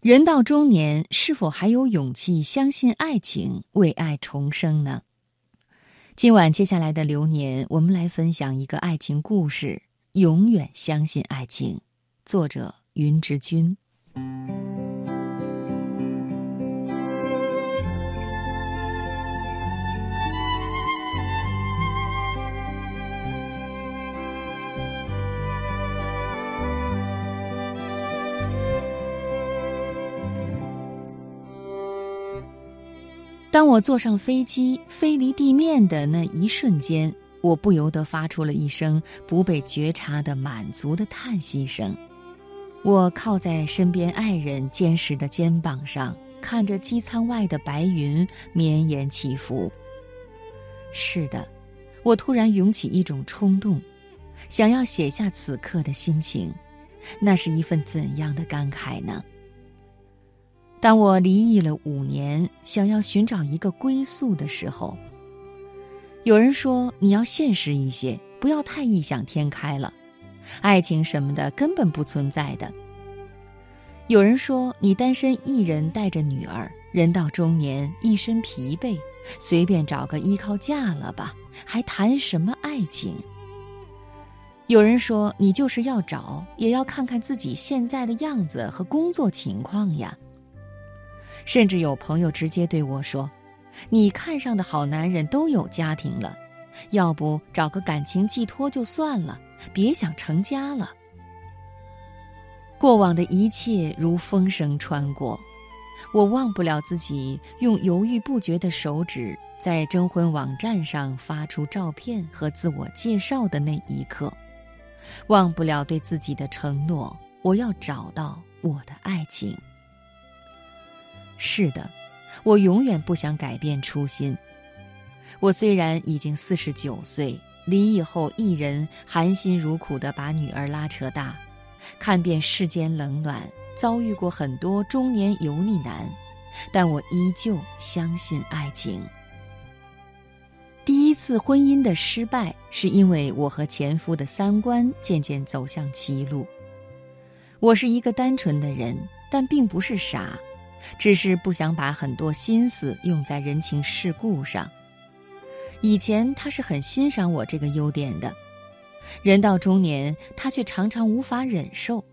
人到中年，是否还有勇气相信爱情，为爱重生呢？今晚接下来的流年，我们来分享一个爱情故事：永远相信爱情。作者云之君。当我坐上飞机飞离地面的那一瞬间，我不由得发出了一声不被觉察的满足的叹息声。我靠在身边爱人坚实的肩膀上，看着机舱外的白云绵延起伏。是的，我突然涌起一种冲动，想要写下此刻的心情。那是一份怎样的感慨呢？当我离异了五年，想要寻找一个归宿的时候，有人说你要现实一些，不要太异想天开了，爱情什么的根本不存在的。有人说你单身一人带着女儿，人到中年一身疲惫，随便找个依靠嫁了吧，还谈什么爱情？有人说你就是要找，也要看看自己现在的样子和工作情况呀。甚至有朋友直接对我说：“你看上的好男人都有家庭了，要不找个感情寄托就算了，别想成家了。”过往的一切如风声穿过，我忘不了自己用犹豫不决的手指在征婚网站上发出照片和自我介绍的那一刻，忘不了对自己的承诺：我要找到我的爱情。是的，我永远不想改变初心。我虽然已经四十九岁，离异后一人含辛茹苦地把女儿拉扯大，看遍世间冷暖，遭遇过很多中年油腻男，但我依旧相信爱情。第一次婚姻的失败，是因为我和前夫的三观渐渐走向歧路。我是一个单纯的人，但并不是傻。只是不想把很多心思用在人情世故上。以前他是很欣赏我这个优点的，人到中年，他却常常无法忍受。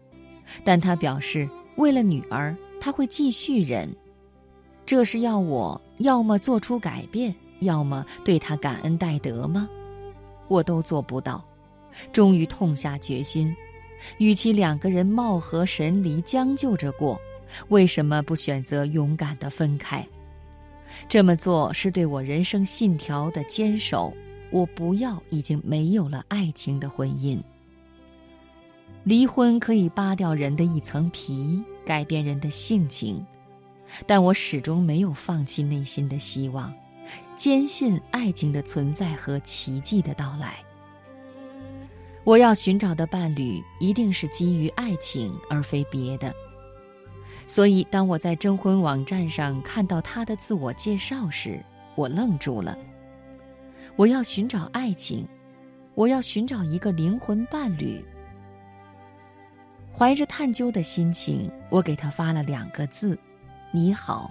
但他表示，为了女儿，他会继续忍。这是要我要么做出改变，要么对他感恩戴德吗？我都做不到。终于痛下决心，与其两个人貌合神离，将就着过。为什么不选择勇敢的分开？这么做是对我人生信条的坚守。我不要已经没有了爱情的婚姻。离婚可以扒掉人的一层皮，改变人的性情，但我始终没有放弃内心的希望，坚信爱情的存在和奇迹的到来。我要寻找的伴侣一定是基于爱情，而非别的。所以，当我在征婚网站上看到他的自我介绍时，我愣住了。我要寻找爱情，我要寻找一个灵魂伴侣。怀着探究的心情，我给他发了两个字：“你好。”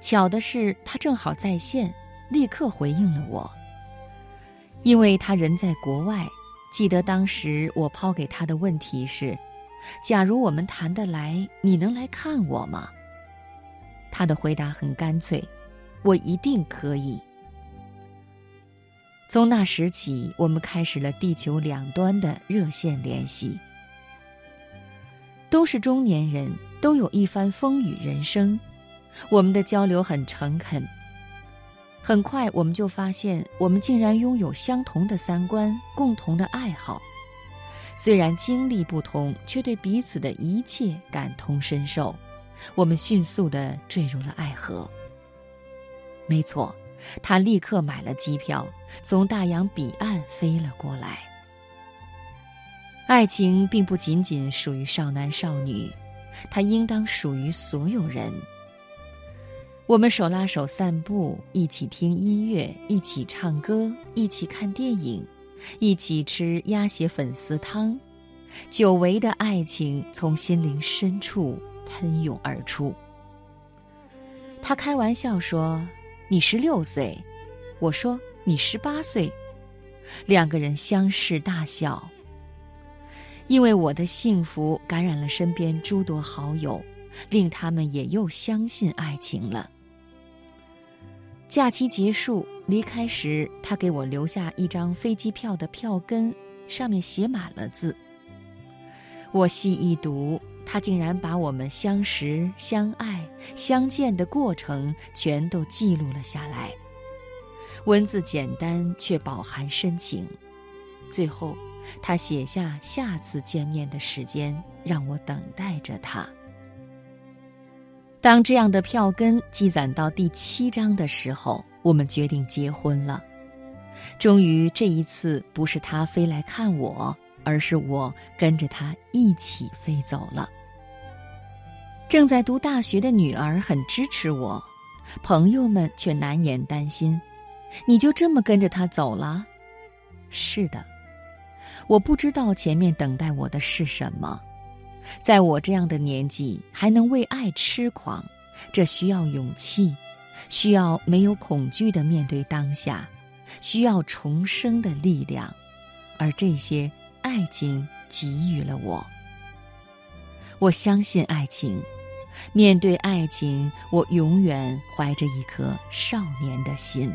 巧的是，他正好在线，立刻回应了我。因为他人在国外，记得当时我抛给他的问题是。假如我们谈得来，你能来看我吗？他的回答很干脆：“我一定可以。”从那时起，我们开始了地球两端的热线联系。都是中年人，都有一番风雨人生，我们的交流很诚恳。很快，我们就发现，我们竟然拥有相同的三观，共同的爱好。虽然经历不同，却对彼此的一切感同身受，我们迅速地坠入了爱河。没错，他立刻买了机票，从大洋彼岸飞了过来。爱情并不仅仅属于少男少女，它应当属于所有人。我们手拉手散步，一起听音乐，一起唱歌，一起看电影。一起吃鸭血粉丝汤，久违的爱情从心灵深处喷涌而出。他开玩笑说：“你十六岁。”我说：“你十八岁。”两个人相视大笑。因为我的幸福感染了身边诸多好友，令他们也又相信爱情了。假期结束离开时，他给我留下一张飞机票的票根，上面写满了字。我细一读，他竟然把我们相识、相爱、相见的过程全都记录了下来。文字简单却饱含深情。最后，他写下下次见面的时间，让我等待着他。当这样的票根积攒到第七章的时候，我们决定结婚了。终于，这一次不是他飞来看我，而是我跟着他一起飞走了。正在读大学的女儿很支持我，朋友们却难掩担心：“你就这么跟着他走了？”是的，我不知道前面等待我的是什么。在我这样的年纪还能为爱痴狂，这需要勇气，需要没有恐惧的面对当下，需要重生的力量，而这些爱情给予了我。我相信爱情，面对爱情，我永远怀着一颗少年的心。